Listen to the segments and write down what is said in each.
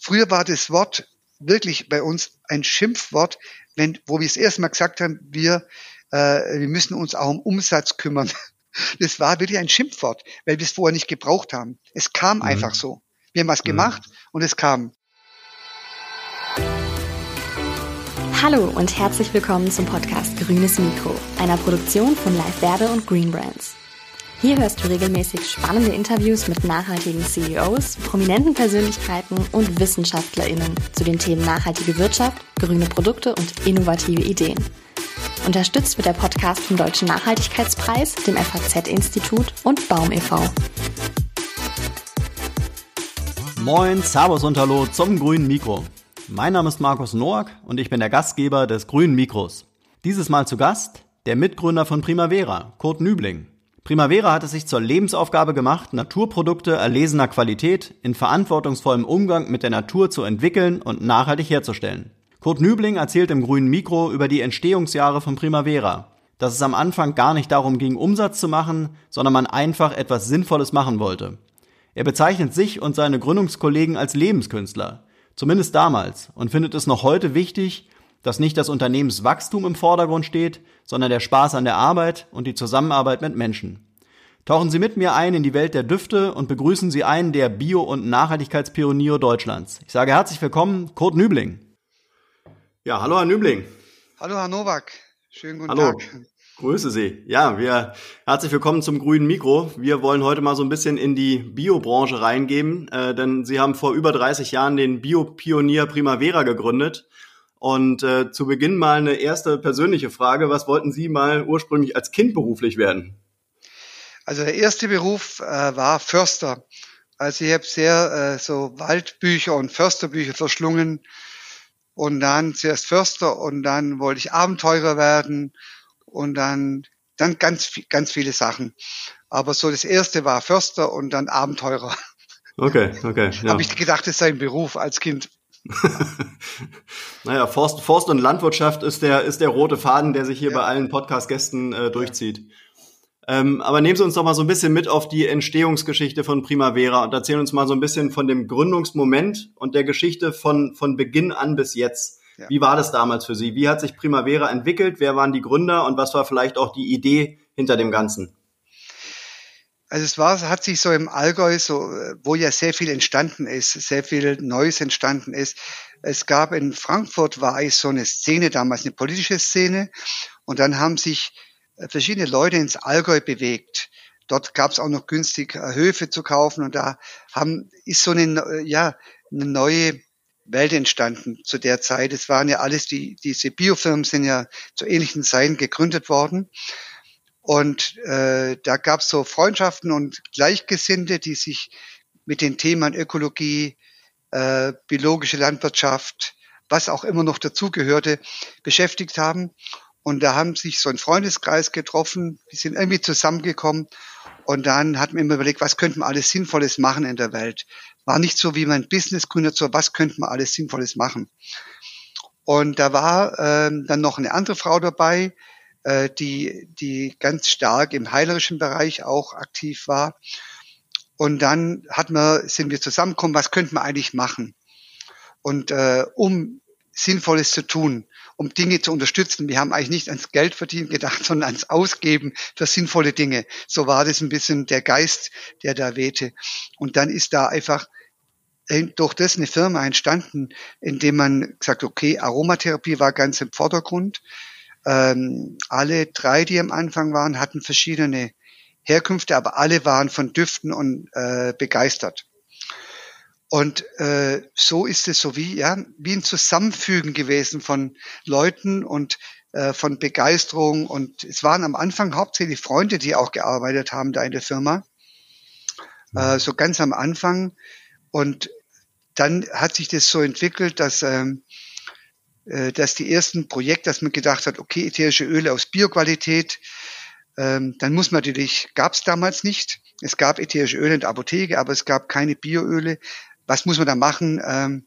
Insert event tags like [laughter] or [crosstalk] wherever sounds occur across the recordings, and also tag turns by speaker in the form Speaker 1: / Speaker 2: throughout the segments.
Speaker 1: früher war das Wort wirklich bei uns ein Schimpfwort, wenn, wo wir das erste Mal gesagt haben, wir, äh, wir müssen uns auch um Umsatz kümmern. [laughs] Das war wirklich ein Schimpfwort, weil wir es vorher nicht gebraucht haben. Es kam mhm. einfach so. Wir haben was mhm. gemacht mhm. und es kam.
Speaker 2: Hallo und herzlich willkommen zum Podcast Grünes Mikro, einer Produktion von Live Werbe und Green Brands. Hier hörst du regelmäßig spannende Interviews mit nachhaltigen CEOs, prominenten Persönlichkeiten und WissenschaftlerInnen zu den Themen nachhaltige Wirtschaft, grüne Produkte und innovative Ideen. Unterstützt wird der Podcast vom Deutschen Nachhaltigkeitspreis, dem FAZ-Institut und Baum e.V.
Speaker 3: Moin, Servus und Hallo zum Grünen Mikro. Mein Name ist Markus Noack und ich bin der Gastgeber des Grünen Mikros. Dieses Mal zu Gast der Mitgründer von Primavera, Kurt Nübling. Primavera hat es sich zur Lebensaufgabe gemacht, Naturprodukte erlesener Qualität in verantwortungsvollem Umgang mit der Natur zu entwickeln und nachhaltig herzustellen. Kurt Nübling erzählt im grünen Mikro über die Entstehungsjahre von Primavera, dass es am Anfang gar nicht darum ging, Umsatz zu machen, sondern man einfach etwas Sinnvolles machen wollte. Er bezeichnet sich und seine Gründungskollegen als Lebenskünstler, zumindest damals, und findet es noch heute wichtig, dass nicht das Unternehmenswachstum im Vordergrund steht, sondern der Spaß an der Arbeit und die Zusammenarbeit mit Menschen. Tauchen Sie mit mir ein in die Welt der Düfte und begrüßen Sie einen der Bio- und Nachhaltigkeitspioniere Deutschlands. Ich sage herzlich willkommen, Kurt Nübling. Ja, hallo Herr Nübling.
Speaker 1: Hallo Herr Nowak. Schönen guten
Speaker 3: hallo.
Speaker 1: Tag.
Speaker 3: Grüße Sie. Ja, wir herzlich willkommen zum grünen Mikro. Wir wollen heute mal so ein bisschen in die Biobranche reingeben, äh, denn Sie haben vor über 30 Jahren den Biopionier Primavera gegründet und äh, zu Beginn mal eine erste persönliche Frage. Was wollten Sie mal ursprünglich als Kind beruflich werden?
Speaker 1: Also der erste Beruf äh, war Förster. Also ich habe sehr äh, so Waldbücher und Försterbücher verschlungen und dann zuerst Förster und dann wollte ich Abenteurer werden und dann dann ganz ganz viele Sachen. Aber so das erste war Förster und dann Abenteurer.
Speaker 3: Okay, okay. [laughs]
Speaker 1: Ja. Habe ich gedacht, das sei ein Beruf als Kind. [laughs]
Speaker 3: naja, Forst, Forst und Landwirtschaft ist der, ist der rote Faden, der sich hier ja. bei allen Podcast-Gästen äh, durchzieht. Ähm, aber nehmen Sie uns doch mal so ein bisschen mit auf die Entstehungsgeschichte von Primavera und erzählen uns mal so ein bisschen von dem Gründungsmoment und der Geschichte von, von Beginn an bis jetzt. Ja. Wie war das damals für Sie? Wie hat sich Primavera entwickelt? Wer waren die Gründer und was war vielleicht auch die Idee hinter dem Ganzen?
Speaker 1: Also es war, hat sich so im Allgäu, so, wo ja sehr viel entstanden ist, sehr viel Neues entstanden ist. Es gab in Frankfurt war eigentlich so eine Szene damals, eine politische Szene. Und dann haben sich äh, verschiedene Leute ins Allgäu bewegt. Dort gab es auch noch günstig äh, Höfe zu kaufen und da haben, ist so eine, äh, ja, eine neue Welt entstanden zu der Zeit. Es waren ja alles die, diese Biofirmen sind ja zu ähnlichen Zeiten gegründet worden. Und äh, da gab es so Freundschaften und Gleichgesinnte, die sich mit den Themen Ökologie, äh, biologische Landwirtschaft, was auch immer noch dazugehörte, beschäftigt haben. Und da haben sich so ein Freundeskreis getroffen, die sind irgendwie zusammengekommen und dann hat man immer überlegt, was könnte man alles Sinnvolles machen in der Welt. War nicht so, wie man Business gründet, so was könnte man alles Sinnvolles machen. Und da war ähm, dann noch eine andere Frau dabei, äh, die, die ganz stark im heilerischen Bereich auch aktiv war. Und dann hat man, sind wir zusammengekommen, was könnte man eigentlich machen? Und äh, um Sinnvolles zu tun, um Dinge zu unterstützen. Wir haben eigentlich nicht ans Geld verdienen gedacht, [laughs] sondern ans Ausgeben für sinnvolle Dinge. So war das ein bisschen der Geist, der da wehte. Und dann ist da einfach äh, durch das eine Firma entstanden, in dem man gesagt, okay, Aromatherapie war ganz im Vordergrund. Ähm, alle drei, die am Anfang waren, hatten verschiedene Herkünfte, aber alle waren von Düften und äh, begeistert. Und äh, so ist es so wie ja wie ein Zusammenfügen gewesen von Leuten und äh, von Begeisterung. Und es waren am Anfang hauptsächlich Freunde, die auch gearbeitet haben da in der Firma, äh, so ganz am Anfang. Und dann hat sich das so entwickelt, dass ähm, äh, dass die ersten Projekte, dass man gedacht hat, okay, ätherische Öle aus Bioqualität, ähm, dann muss man natürlich, gab es damals nicht. Es gab ätherische Öle in der Apotheke, aber es gab keine Bioöle. Was muss man da machen? Ähm,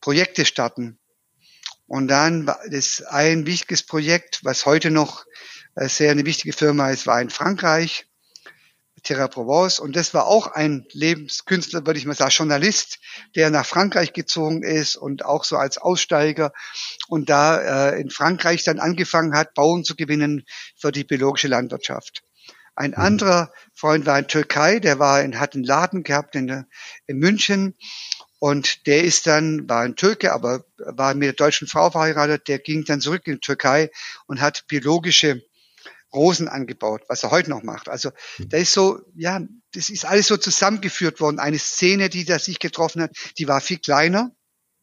Speaker 1: Projekte starten. Und dann war das ein wichtiges Projekt, was heute noch äh, sehr eine wichtige Firma ist, war in Frankreich. Terra Provence. Und das war auch ein Lebenskünstler, würde ich mal sagen, Journalist, der nach Frankreich gezogen ist und auch so als Aussteiger und da äh, in Frankreich dann angefangen hat, Bauen zu gewinnen für die biologische Landwirtschaft. Ein mhm. anderer Freund war in Türkei, der war in, hat einen Laden gehabt in, in München und der ist dann, war ein Türke, aber war mit einer deutschen Frau verheiratet, der ging dann zurück in die Türkei und hat biologische Rosen angebaut, was er heute noch macht. Also mhm. da ist so, ja, das ist alles so zusammengeführt worden. Eine Szene, die da sich getroffen hat, die war viel kleiner.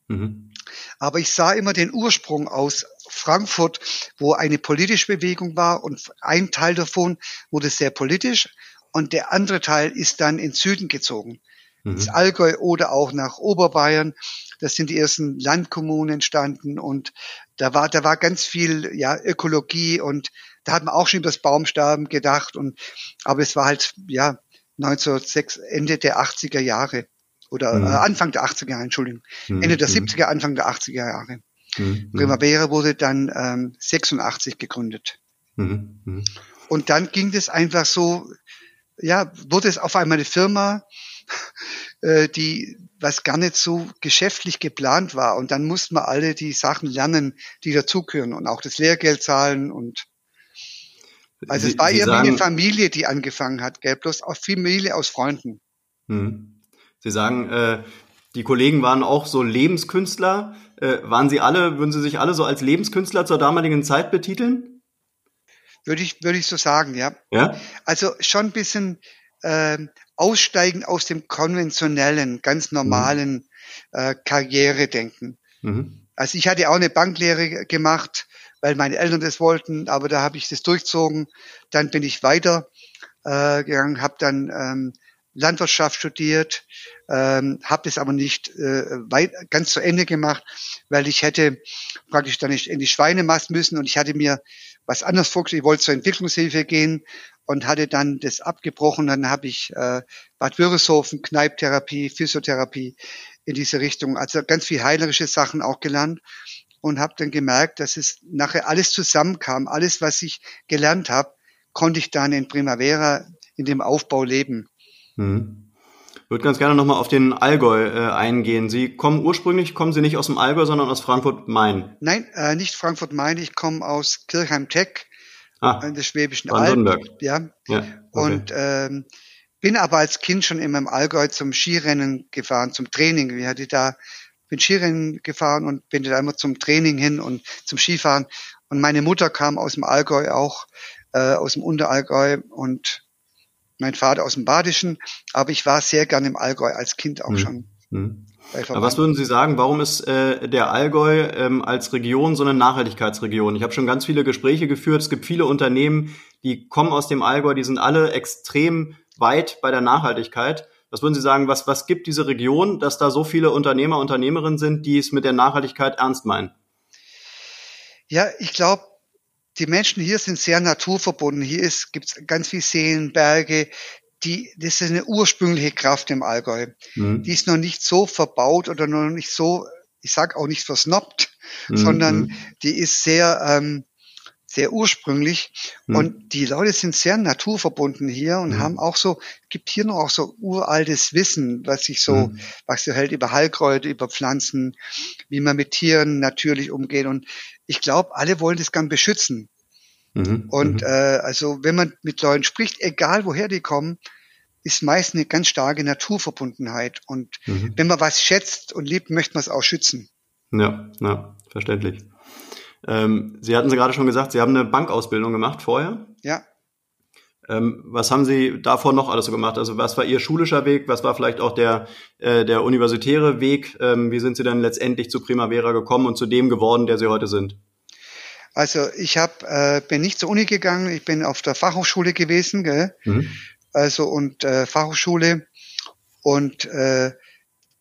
Speaker 1: Mhm. Aber ich sah immer den Ursprung aus Frankfurt, wo eine politische Bewegung war und ein Teil davon wurde sehr politisch und der andere Teil ist dann in Süden gezogen. Mhm. Das Allgäu oder auch nach Oberbayern. Das sind die ersten Landkommunen entstanden und da war, da war ganz viel, ja, Ökologie und da hat man auch schon über das Baumsterben gedacht und, aber es war halt, ja, 1906, Ende der 80er Jahre oder mhm. äh, Anfang der 80er Jahre, Entschuldigung, mhm. Ende der 70er, mhm. Anfang der 80er Jahre. Mhm. Primavera wurde dann ähm, 86 gegründet. Mhm. mhm. Und dann ging das einfach so, ja, wurde es auf einmal eine Firma, [laughs] äh, die was gar nicht so geschäftlich geplant war. Und dann mussten wir alle die Sachen lernen, die dazugehören und auch das Lehrgeld zahlen und also Sie, es war eher wie eine Familie, die angefangen hat, gell? bloß auch Familie aus Freunden.
Speaker 3: Hm. Sie sagen, äh, die Kollegen waren auch so Lebenskünstler. Äh, waren Sie alle, würden Sie sich alle so als Lebenskünstler zur damaligen Zeit betiteln?
Speaker 1: Würde ich, würde ich so sagen, ja.
Speaker 3: Ja.
Speaker 1: Also schon ein bisschen äh, aussteigen aus dem konventionellen, ganz normalen mhm. äh, Karriere denken. Mhm. Also ich hatte auch eine Banklehre gemacht weil meine Eltern das wollten, aber da habe ich das durchzogen. Dann bin ich weiter äh, gegangen, habe dann ähm, Landwirtschaft studiert, ähm, habe das aber nicht äh, weit, ganz zu Ende gemacht, weil ich hätte praktisch dann nicht in die Schweinemast müssen und ich hatte mir was anderes vorgestellt. Ich wollte zur Entwicklungshilfe gehen und hatte dann das abgebrochen. Dann habe ich äh, Bad Wörishofen, Kneiptherapie, Physiotherapie in diese Richtung, also ganz viel heilerische Sachen auch gelernt und habe dann gemerkt, dass es nachher alles zusammenkam. Alles, was ich gelernt habe, konnte ich dann in Primavera in dem Aufbau leben.
Speaker 3: Mhm. Ich würde ganz gerne nochmal auf den Allgäu äh, eingehen. Sie kommen ursprünglich, kommen Sie nicht aus dem Allgäu, sondern aus Frankfurt-Main?
Speaker 1: Nein, äh, nicht Frankfurt-Main. Ich komme aus Kirchheim-Teck,
Speaker 3: ah, in der
Speaker 1: Schwäbischen Alb. Ja. ja okay. Und ähm, bin aber als Kind schon immer im Allgäu zum Skirennen gefahren, zum Training. Ich hatte da bin Skirennen gefahren und bin da immer zum Training hin und zum Skifahren. Und meine Mutter kam aus dem Allgäu auch, äh, aus dem Unterallgäu und mein Vater aus dem Badischen. Aber ich war sehr gern im Allgäu als Kind auch mhm. schon.
Speaker 3: Mhm. Aber was würden Sie sagen, warum ist äh, der Allgäu ähm, als Region so eine Nachhaltigkeitsregion? Ich habe schon ganz viele Gespräche geführt. Es gibt viele Unternehmen, die kommen aus dem Allgäu, die sind alle extrem weit bei der Nachhaltigkeit. Was würden Sie sagen, was, was gibt diese Region, dass da so viele Unternehmer, Unternehmerinnen sind, die es mit der Nachhaltigkeit ernst meinen?
Speaker 1: Ja, ich glaube, die Menschen hier sind sehr naturverbunden. Hier gibt es ganz viel Seen, Berge. Die, das ist eine ursprüngliche Kraft im Allgäu. Mhm. Die ist noch nicht so verbaut oder noch nicht so, ich sag auch nicht versnobbt, mhm. sondern mhm. die ist sehr ähm, sehr ursprünglich. Mhm. Und die Leute sind sehr naturverbunden hier und mhm. haben auch so, gibt hier noch auch so uraltes Wissen, was sich so, mhm. was so hält über Heilkräuter, über Pflanzen, wie man mit Tieren natürlich umgeht. Und ich glaube, alle wollen das gern beschützen. Mhm. Und mhm. äh, also wenn man mit Leuten spricht, egal woher die kommen, ist meist eine ganz starke Naturverbundenheit. Und mhm. wenn man was schätzt und liebt, möchte man es auch schützen.
Speaker 3: Ja, ja, verständlich. Ähm, Sie hatten Sie gerade schon gesagt, Sie haben eine Bankausbildung gemacht vorher.
Speaker 1: Ja.
Speaker 3: Ähm, was haben Sie davor noch alles so gemacht? Also was war Ihr schulischer Weg? Was war vielleicht auch der, äh, der universitäre Weg? Ähm, wie sind Sie dann letztendlich zu Primavera gekommen und zu dem geworden, der Sie heute sind?
Speaker 1: Also ich hab, äh, bin nicht zur Uni gegangen, ich bin auf der Fachhochschule gewesen, gell? Mhm. also und äh, Fachhochschule und äh,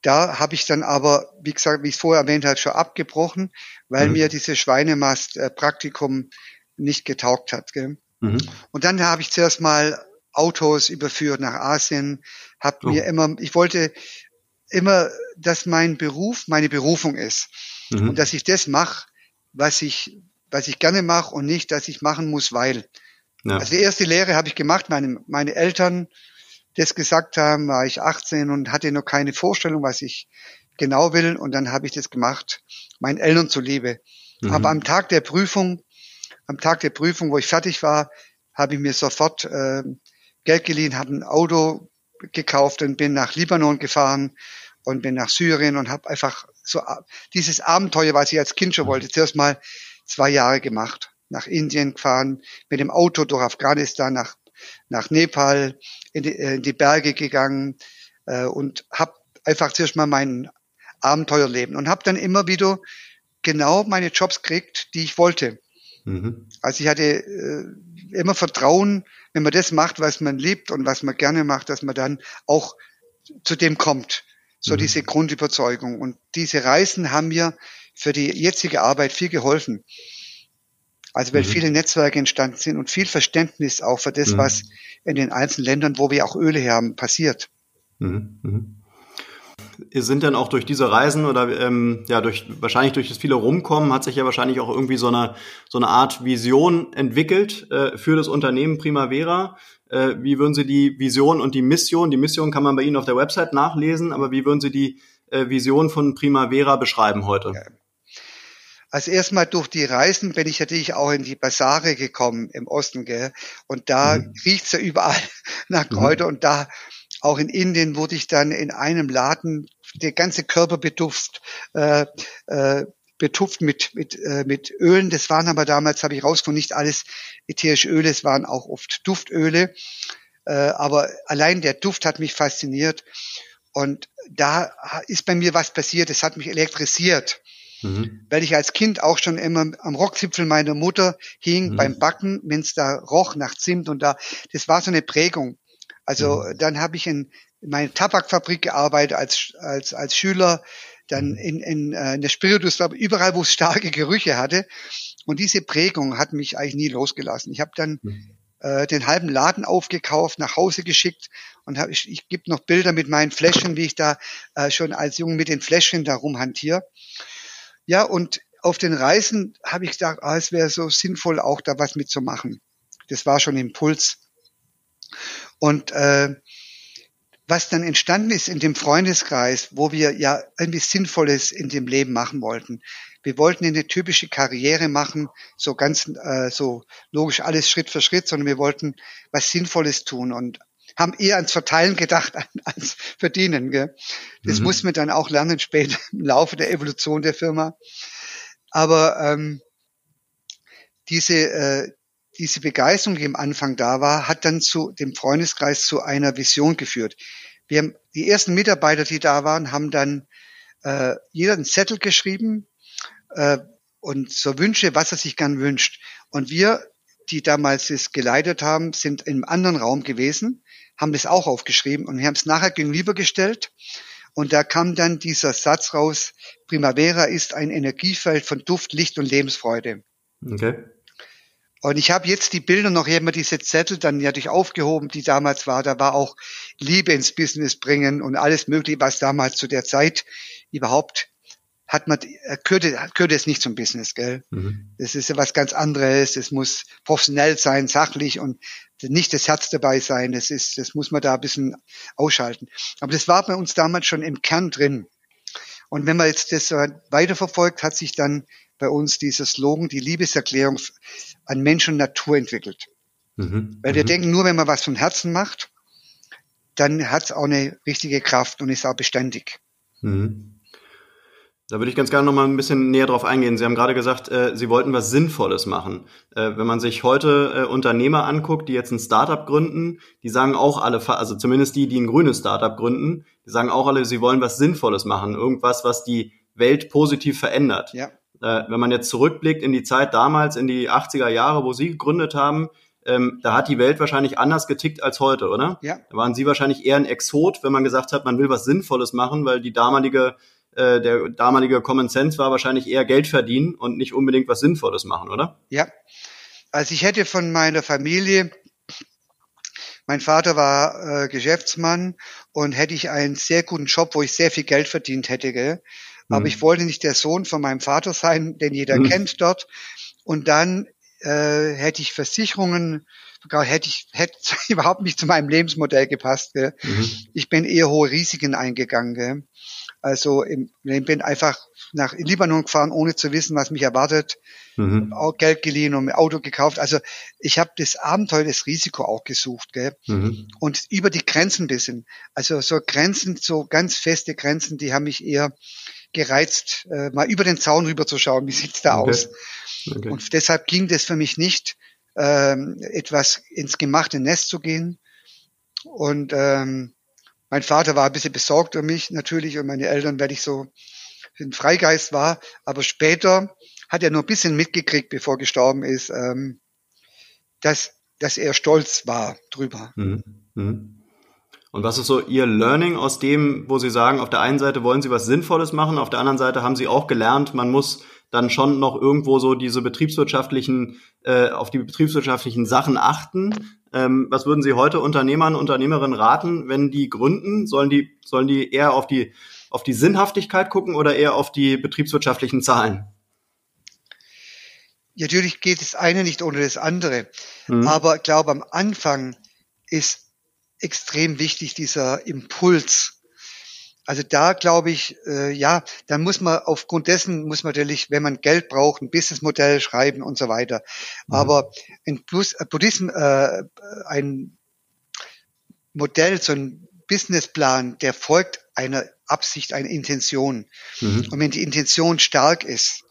Speaker 1: da habe ich dann aber, wie gesagt, wie ich es vorher erwähnt habe, schon abgebrochen, weil mhm. mir diese Schweinemast-Praktikum nicht getaugt hat. Gell? Mhm. Und dann habe ich zuerst mal Autos überführt nach Asien, habe oh. mir immer, ich wollte immer, dass mein Beruf meine Berufung ist mhm. und dass ich das mache, was ich, was ich gerne mache und nicht, dass ich machen muss, weil. Ja. Also die erste Lehre habe ich gemacht, meine, meine Eltern das gesagt haben, war ich 18 und hatte noch keine Vorstellung, was ich genau will. Und dann habe ich das gemacht, meinen Eltern zuliebe. Mhm. Aber am Tag der Prüfung, am Tag der Prüfung, wo ich fertig war, habe ich mir sofort äh, Geld geliehen, habe ein Auto gekauft und bin nach Libanon gefahren und bin nach Syrien und habe einfach so dieses Abenteuer, was ich als Kind schon wollte, zuerst mal zwei Jahre gemacht. Nach Indien gefahren, mit dem Auto durch Afghanistan, nach, nach Nepal, in die, äh, in die Berge gegangen äh, und habe einfach zuerst mal mein Abenteuerleben und habe dann immer wieder genau meine Jobs gekriegt, die ich wollte. Mhm. Also ich hatte äh, immer Vertrauen, wenn man das macht, was man liebt und was man gerne macht, dass man dann auch zu dem kommt. So mhm. diese Grundüberzeugung. Und diese Reisen haben mir für die jetzige Arbeit viel geholfen. Also weil mhm. viele Netzwerke entstanden sind und viel Verständnis auch für das, mhm. was in den einzelnen Ländern, wo wir auch Öle haben, passiert.
Speaker 3: Mhm. mhm. Sind denn auch durch diese Reisen oder ähm, ja durch wahrscheinlich durch das viele Rumkommen hat sich ja wahrscheinlich auch irgendwie so eine so eine Art Vision entwickelt äh, für das Unternehmen Primavera. Äh, wie würden Sie die Vision und die Mission, die Mission kann man bei Ihnen auf der Website nachlesen, aber wie würden Sie die äh, Vision von Primavera beschreiben heute? Ja.
Speaker 1: Also erstmal durch die Reisen bin ich natürlich auch in die Basare gekommen im Osten, gell? Und da mhm. riecht's ja überall [laughs] nach Kräuter mhm. und da auch in Indien wurde ich dann in einem Laden der ganze Körper betupft, äh, äh, betupft mit, mit, äh, mit Ölen. Das waren aber damals, habe ich rausgefunden, nicht alles ätherische Öle, es waren auch oft Duftöle. Äh, aber allein der Duft hat mich fasziniert. Und da ist bei mir was passiert, es hat mich elektrisiert. Mhm. Weil ich als Kind auch schon immer am Rockzipfel meiner Mutter hing mhm. beim Backen, wenn es da roch nach Zimt und da, das war so eine Prägung. Also mhm. dann habe ich in, in meiner Tabakfabrik gearbeitet als, als, als Schüler, dann mhm. in, in, äh, in der Spiritus, überall, wo es starke Gerüche hatte. Und diese Prägung hat mich eigentlich nie losgelassen. Ich habe dann mhm. äh, den halben Laden aufgekauft, nach Hause geschickt und hab, ich, ich gibt noch Bilder mit meinen Fläschchen, wie ich da äh, schon als Junge mit den Fläschchen da rumhantiere. Ja, und auf den Reisen habe ich gedacht, ah, es wäre so sinnvoll, auch da was mitzumachen. Das war schon Impuls. Und äh, was dann entstanden ist in dem Freundeskreis, wo wir ja irgendwie Sinnvolles in dem Leben machen wollten. Wir wollten eine typische Karriere machen, so ganz äh, so logisch alles Schritt für Schritt, sondern wir wollten was Sinnvolles tun und haben eher ans Verteilen gedacht [laughs] als Verdienen. Gell? Das mhm. muss man dann auch lernen später [laughs] im Laufe der Evolution der Firma. Aber ähm, diese, äh, diese Begeisterung, die am Anfang da war, hat dann zu dem Freundeskreis zu einer Vision geführt. Wir haben die ersten Mitarbeiter, die da waren, haben dann äh, jeder einen Zettel geschrieben äh, und so Wünsche, was er sich gern wünscht. Und wir, die damals es geleitet haben, sind in einem anderen Raum gewesen haben das auch aufgeschrieben und wir haben es nachher gegenübergestellt. Und da kam dann dieser Satz raus, Primavera ist ein Energiefeld von Duft, Licht und Lebensfreude. Okay. Und ich habe jetzt die Bilder noch, immer diese Zettel dann natürlich aufgehoben, die damals war. Da war auch Liebe ins Business bringen und alles mögliche, was damals zu der Zeit überhaupt hat man, gehört, gehört es nicht zum Business, gell? Mhm. Das ist ja was ganz anderes. Es muss professionell sein, sachlich und nicht das Herz dabei sein. Das ist, das muss man da ein bisschen ausschalten. Aber das war bei uns damals schon im Kern drin. Und wenn man jetzt das weiterverfolgt, hat sich dann bei uns dieser Slogan, die Liebeserklärung an Mensch und Natur entwickelt. Mhm. Weil wir mhm. denken, nur wenn man was von Herzen macht, dann hat es auch eine richtige Kraft und ist auch beständig.
Speaker 3: Mhm. Da würde ich ganz gerne noch mal ein bisschen näher drauf eingehen. Sie haben gerade gesagt, äh, Sie wollten was Sinnvolles machen. Äh, wenn man sich heute äh, Unternehmer anguckt, die jetzt ein Startup gründen, die sagen auch alle, also zumindest die, die ein grünes Startup gründen, die sagen auch alle, sie wollen was Sinnvolles machen, irgendwas, was die Welt positiv verändert. Ja. Äh, wenn man jetzt zurückblickt in die Zeit damals, in die 80er Jahre, wo Sie gegründet haben, ähm, da hat die Welt wahrscheinlich anders getickt als heute, oder? Ja. Da waren Sie wahrscheinlich eher ein Exot, wenn man gesagt hat, man will was Sinnvolles machen, weil die damalige äh, der damalige Common Sense war wahrscheinlich eher Geld verdienen und nicht unbedingt was Sinnvolles machen, oder?
Speaker 1: Ja. Also ich hätte von meiner Familie, mein Vater war äh, Geschäftsmann und hätte ich einen sehr guten Job, wo ich sehr viel Geld verdient hätte, gell? aber mhm. ich wollte nicht der Sohn von meinem Vater sein, den jeder mhm. kennt dort. Und dann äh, hätte ich Versicherungen, hätte ich hätte [laughs] überhaupt nicht zu meinem Lebensmodell gepasst. Gell? Mhm. Ich bin eher hohe Risiken eingegangen. Gell? Also im, ich bin einfach nach Libanon gefahren, ohne zu wissen, was mich erwartet. Mhm. Auch Geld geliehen und ein Auto gekauft. Also ich habe das Abenteuer, das Risiko auch gesucht. Gell? Mhm. Und über die Grenzen bisschen. Also so Grenzen, so ganz feste Grenzen, die haben mich eher gereizt, äh, mal über den Zaun rüber zu schauen, wie sieht's da okay. aus. Okay. Und deshalb ging das für mich nicht, ähm, etwas ins gemachte Nest zu gehen. Und ähm, mein Vater war ein bisschen besorgt um mich natürlich und meine Eltern, weil ich so ein Freigeist war. Aber später hat er nur ein bisschen mitgekriegt, bevor er gestorben ist, ähm, dass, dass er stolz war drüber. Mhm.
Speaker 3: Mhm. Und was ist so Ihr Learning aus dem, wo Sie sagen, auf der einen Seite wollen Sie was Sinnvolles machen, auf der anderen Seite haben Sie auch gelernt, man muss dann schon noch irgendwo so diese betriebswirtschaftlichen, äh, auf die betriebswirtschaftlichen Sachen achten. Ähm, was würden Sie heute Unternehmern, Unternehmerinnen raten, wenn die gründen? Sollen die, sollen die eher auf die, auf die Sinnhaftigkeit gucken oder eher auf die betriebswirtschaftlichen Zahlen?
Speaker 1: Natürlich geht das eine nicht ohne das andere. Mhm. Aber ich glaube, am Anfang ist extrem wichtig, dieser Impuls. Also da glaube ich, äh, ja, da muss man aufgrund dessen muss man natürlich, wenn man Geld braucht, ein Businessmodell schreiben und so weiter. Mhm. Aber ein Plus, äh, Buddhism, äh, ein Modell, so ein Businessplan, der folgt einer Absicht, einer Intention. Mhm. Und wenn die Intention stark ist,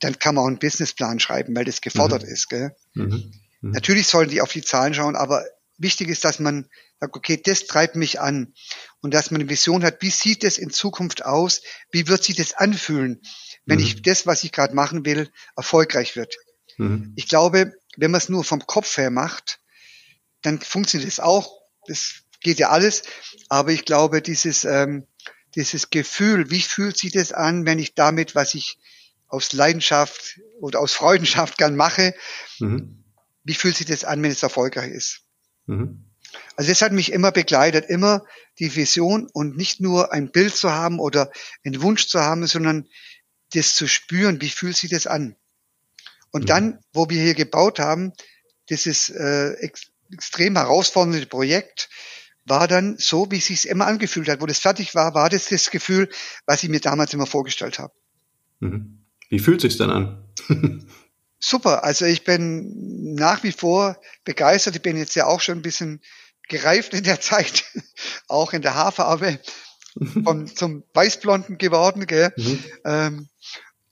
Speaker 1: dann kann man auch einen Businessplan schreiben, weil das gefordert mhm. ist. Gell? Mhm. mhm. Natürlich sollen die auf die Zahlen schauen, aber wichtig ist, dass man sagt, okay, das treibt mich an und dass man eine Vision hat, wie sieht es in Zukunft aus, wie wird sich das anfühlen, wenn mhm. ich das, was ich gerade machen will, erfolgreich wird. Mhm. Ich glaube, wenn man es nur vom Kopf her macht, dann funktioniert es auch. Das geht ja alles. Aber ich glaube, dieses, ähm, dieses Gefühl, wie fühlt sich das an, wenn ich damit, was ich aus Leidenschaft oder aus Freudenschaft [laughs] gern mache, mhm. wie fühlt sich das an, wenn es erfolgreich ist? Mhm. Also das hat mich immer begleitet, immer die Vision und nicht nur ein Bild zu haben oder einen Wunsch zu haben, sondern das zu spüren, wie fühlt sich das an. Und mhm. dann, wo wir hier gebaut haben, dieses äh, ex extrem herausfordernde Projekt, war dann so, wie es sich immer angefühlt hat. Wo das fertig war, war das das Gefühl, was ich mir damals immer vorgestellt habe.
Speaker 3: Mhm. Wie fühlt sich's dann an? [laughs]
Speaker 1: super. Also ich bin nach wie vor begeistert. Ich bin jetzt ja auch schon ein bisschen gereift in der Zeit, [laughs] auch in der Haarfarbe vom, [laughs] zum Weißblonden geworden. Gell? Mhm. Ähm,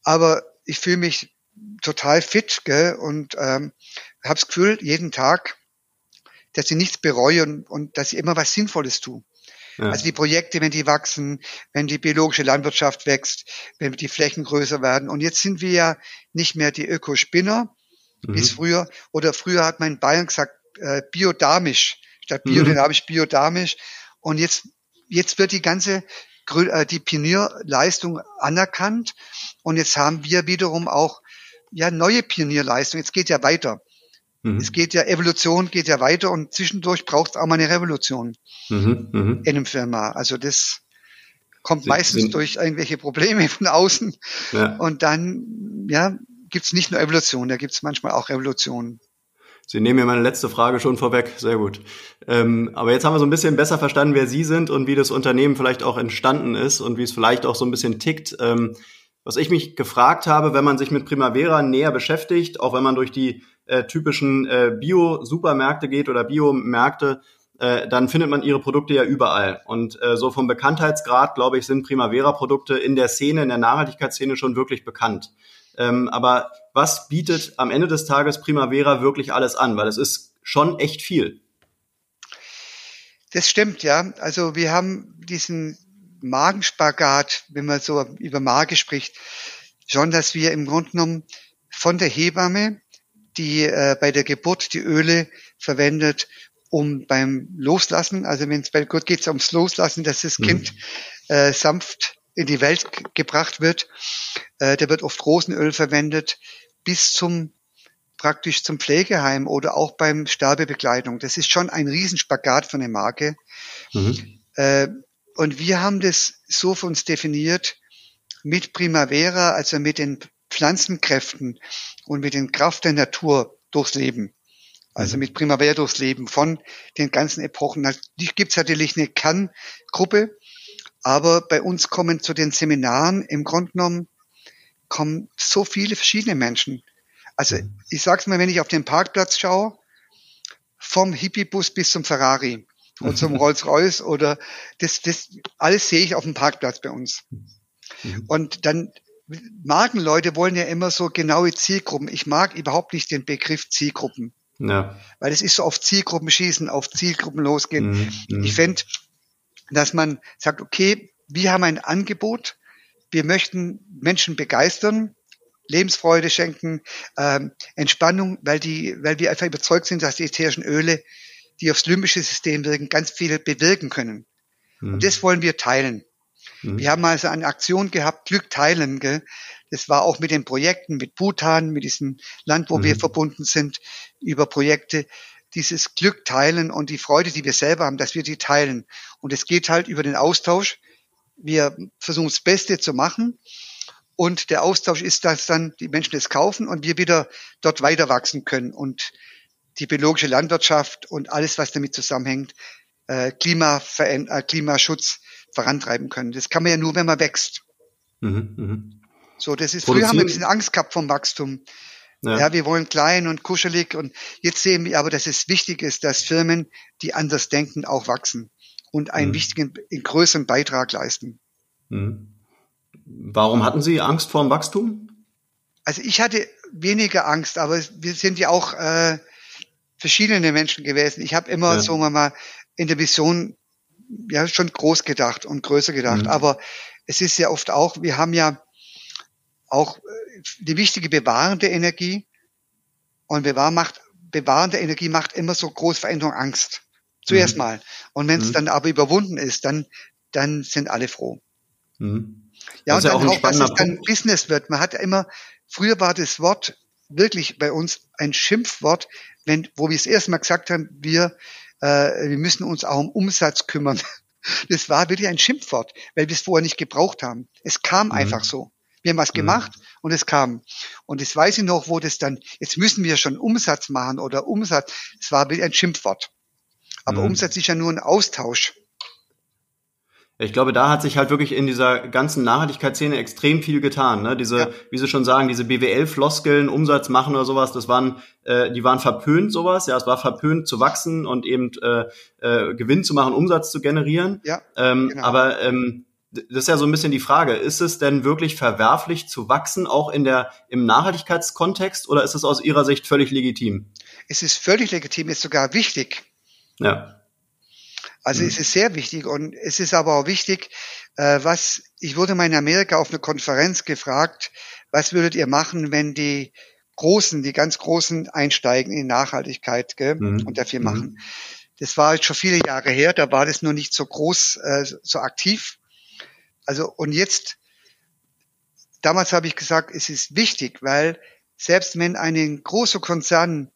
Speaker 1: aber ich fühle mich total fit gell? und ähm, habe das Gefühl jeden Tag, dass ich nichts bereue und, und dass ich immer was Sinnvolles tue. Ja. Also die Projekte, wenn die wachsen, wenn die biologische Landwirtschaft wächst, wenn die Flächen größer werden. Und jetzt sind wir ja nicht mehr die Ökospinner, mhm. wie es früher, oder früher hat man in Bayern gesagt, äh, biodamisch. Statt biodynamisch, mhm. biodamisch. Und jetzt, jetzt wird die ganze äh, die Pionierleistung anerkannt. Und jetzt haben wir wiederum auch ja neue Pionierleistung. Jetzt geht ja weiter. Mhm. Es geht ja, Evolution geht ja weiter und zwischendurch braucht es auch mal eine Revolution mhm, mh. in einem Firma. Also das kommt Sie, meistens Sie, durch irgendwelche Probleme von außen. Ja. Und dann, ja, gibt's nicht nur Evolution, da gibt's manchmal auch Revolutionen.
Speaker 3: Sie nehmen mir meine letzte Frage schon vorweg. Sehr gut. Ähm, aber jetzt haben wir so ein bisschen besser verstanden, wer Sie sind und wie das Unternehmen vielleicht auch entstanden ist und wie es vielleicht auch so ein bisschen tickt. Ähm, was ich mich gefragt habe, wenn man sich mit Primavera näher beschäftigt, auch wenn man durch die äh, typischen äh, Bio-Supermärkte geht oder Biomärkte, äh, dann findet man ihre Produkte ja überall. Und äh, so vom Bekanntheitsgrad, glaube ich, sind Primavera-Produkte in der Szene, in der Nachhaltigkeitsszene schon wirklich bekannt. Ähm, aber was bietet am Ende des Tages Primavera wirklich alles an? Weil es ist schon echt viel.
Speaker 1: Das stimmt, ja. Also wir haben diesen Magenspagat, wenn man so über Mage spricht, schon, dass wir im Grunde genommen von der Hebamme die äh, bei der Geburt die Öle verwendet, um beim Loslassen, also wenn es bei Gott geht es ums Loslassen, dass das mhm. Kind äh, sanft in die Welt gebracht wird. Äh, da wird oft Rosenöl verwendet, bis zum praktisch zum Pflegeheim oder auch beim Sterbebekleidung. Das ist schon ein Riesenspagat von der Marke. Mhm. Äh, und wir haben das so für uns definiert mit Primavera, also mit den Pflanzenkräften und mit den Kraft der Natur durchs Leben. Also mhm. mit Primavera durchs Leben von den ganzen Epochen. Natürlich gibt es natürlich eine Kerngruppe, aber bei uns kommen zu den Seminaren im Grunde genommen kommen so viele verschiedene Menschen. Also mhm. ich sag's mal, wenn ich auf den Parkplatz schaue, vom Hippiebus bis zum Ferrari und zum [laughs] Rolls-Royce oder das, das alles sehe ich auf dem Parkplatz bei uns. Mhm. Und dann Markenleute wollen ja immer so genaue Zielgruppen. Ich mag überhaupt nicht den Begriff Zielgruppen. Ja. Weil es ist so auf Zielgruppen schießen, auf Zielgruppen losgehen. Mhm. mhm. Ich fände, dass man sagt, okay, wir haben ein Angebot, wir möchten Menschen begeistern, Lebensfreude schenken, ähm, Entspannung, weil die, weil wir einfach überzeugt sind, dass die ätherischen Öle, die aufs limbische System wirken, ganz viel bewirken können. Mhm. Und das wollen wir teilen. Mhm. Wir haben also eine Aktion gehabt, Glück teilen. Gell? Das war auch mit den Projekten, mit Bhutan, mit diesem Land, wo mhm. wir verbunden sind, über Projekte. Dieses Glück teilen und die Freude, die wir selber haben, dass wir die teilen. Und es geht halt über den Austausch. Wir versuchen das Beste zu machen. Und der Austausch ist, dass dann die Menschen es kaufen und wir wieder dort weiter wachsen können und die biologische Landwirtschaft und alles, was damit zusammenhängt, äh, äh, Klimaschutz vorantreiben können. Das kann man ja nur, wenn man wächst. Mhm, mh. So, das ist, früher haben wir ein bisschen Angst gehabt vom Wachstum. Ja. ja. wir wollen klein und kuschelig und jetzt sehen wir aber, dass es wichtig ist, dass Firmen, die anders denken, auch wachsen und einen mhm. wichtigen, einen größeren Beitrag leisten.
Speaker 3: Mhm. Warum hatten Sie Angst vor dem Wachstum?
Speaker 1: Also ich hatte weniger Angst, aber wir sind ja auch äh, verschiedene Menschen gewesen. Ich habe immer, ja. sagen wir mal, in der Vision ja schon groß gedacht und größer gedacht. Mhm. Aber es ist ja oft auch, wir haben ja auch äh, die wichtige bewahrende Energie. Und bewahr macht, bewahrende Energie macht immer so große Veränderung Angst. Zuerst mhm. mal. Und wenn es mhm. dann aber überwunden ist, dann, dann sind alle froh. Mhm. Ja, und dann auch, auch dass es dann Business wird. Man hat ja immer, früher war das Wort wirklich bei uns ein Schimpfwort, wenn, wo wir es erstmal gesagt haben, wir äh, wir müssen uns auch um Umsatz kümmern. [laughs] Das war wirklich ein Schimpfwort, weil wir es vorher nicht gebraucht haben. Es kam mhm. einfach so. Wir haben was mhm. gemacht mhm. und es kam. Und jetzt weiß ich noch, wo das dann, jetzt müssen wir schon Umsatz machen oder Umsatz. Es war ein Schimpfwort. Aber mhm. Umsatz ist ja nur ein Austausch.
Speaker 3: Ich glaube, da hat sich halt wirklich in dieser ganzen Nachhaltigkeitsszene extrem viel getan. Ne? Diese, ja. wie Sie schon sagen, diese BWL-Floskeln, Umsatz machen oder sowas, das waren, äh, die waren verpönt, sowas. Ja, es war verpönt zu wachsen und eben äh, äh, Gewinn zu machen, Umsatz zu generieren. Ja, ähm, genau. Aber ähm, das ist ja so ein bisschen die Frage, ist es denn wirklich verwerflich zu wachsen, auch in der, im Nachhaltigkeitskontext, oder ist es aus Ihrer Sicht völlig legitim?
Speaker 1: Es ist völlig legitim, ist sogar wichtig. Ja. Also mhm. es ist sehr wichtig und es ist aber auch wichtig, äh, was, ich wurde mal in Amerika auf einer Konferenz gefragt, was würdet ihr machen, wenn die Großen, die ganz Großen einsteigen in Nachhaltigkeit gell, mhm. und dafür mhm. machen. Das war jetzt schon viele Jahre her, da war das noch nicht so groß, äh, so aktiv. Also und jetzt, damals habe ich gesagt, es ist wichtig, weil selbst wenn ein großer Konzern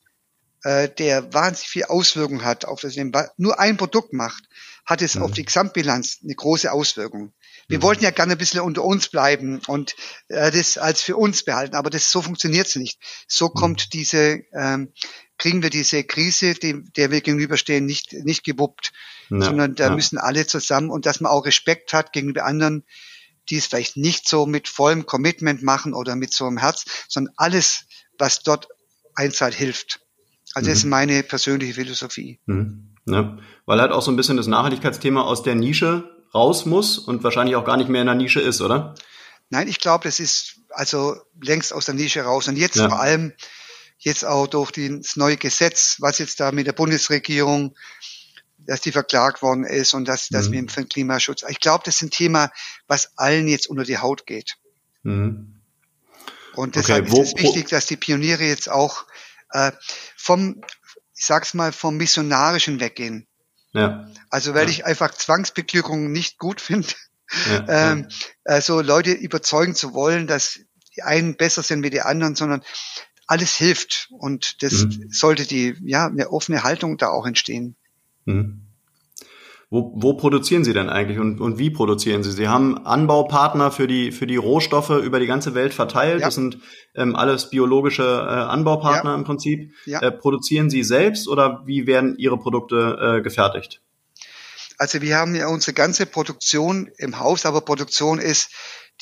Speaker 1: äh, der wahnsinnig viel Auswirkung hat auf das Leben, nur ein Produkt macht, hat es mhm. auf die Gesamtbilanz eine große Auswirkung. Wir mhm. wollten ja gerne ein bisschen unter uns bleiben und äh, das als für uns behalten, aber das so funktioniert's nicht. So mhm. kommt diese, ähm, kriegen wir diese Krise, dem, der wir gegenüberstehen, nicht nicht gewuppt, ja, sondern da ja. müssen alle zusammen und dass man auch Respekt hat gegenüber anderen, die es vielleicht nicht so mit vollem Commitment machen oder mit so einem Herz, sondern alles, was dort einzahlt, hilft. Also mhm. das ist mhm. meine persönliche Philosophie.
Speaker 3: Mhm. Ja, weil halt auch so ein bisschen das Nachhaltigkeitsthema aus der Nische raus muss und wahrscheinlich auch gar nicht mehr in der Nische ist, oder?
Speaker 1: Nein, ich glaube, das ist also längst aus der Nische raus. Und jetzt ja. vor allem, jetzt auch durch das neue Gesetz, was jetzt da mit der Bundesregierung, dass die verklagt worden ist und dass, dass mhm. wir für den Klimaschutz. Ich glaube, das ist ein Thema, was allen jetzt unter die Haut geht. Mhm. Und deshalb okay, wo, ist es wichtig, dass die Pioniere jetzt auch äh, vom, ich sag's mal, vom Missionarischen weggehen. Ja. Also weil ja. ich einfach Zwangsbeglückung nicht gut finde. Ja, [laughs] ähm, also Leute überzeugen zu wollen, dass die einen besser sind wie die anderen, sondern alles hilft und das mhm. sollte die ja eine offene Haltung da auch entstehen. Mhm.
Speaker 3: Wo, wo produzieren Sie denn eigentlich und, und wie produzieren Sie? Sie haben Anbaupartner für die, für die Rohstoffe über die ganze Welt verteilt. Ja. Das sind ähm, alles biologische äh, Anbaupartner ja. im Prinzip. Ja. Äh, produzieren Sie selbst oder wie werden Ihre Produkte äh, gefertigt?
Speaker 1: Also wir haben ja unsere ganze Produktion im Haus, aber Produktion ist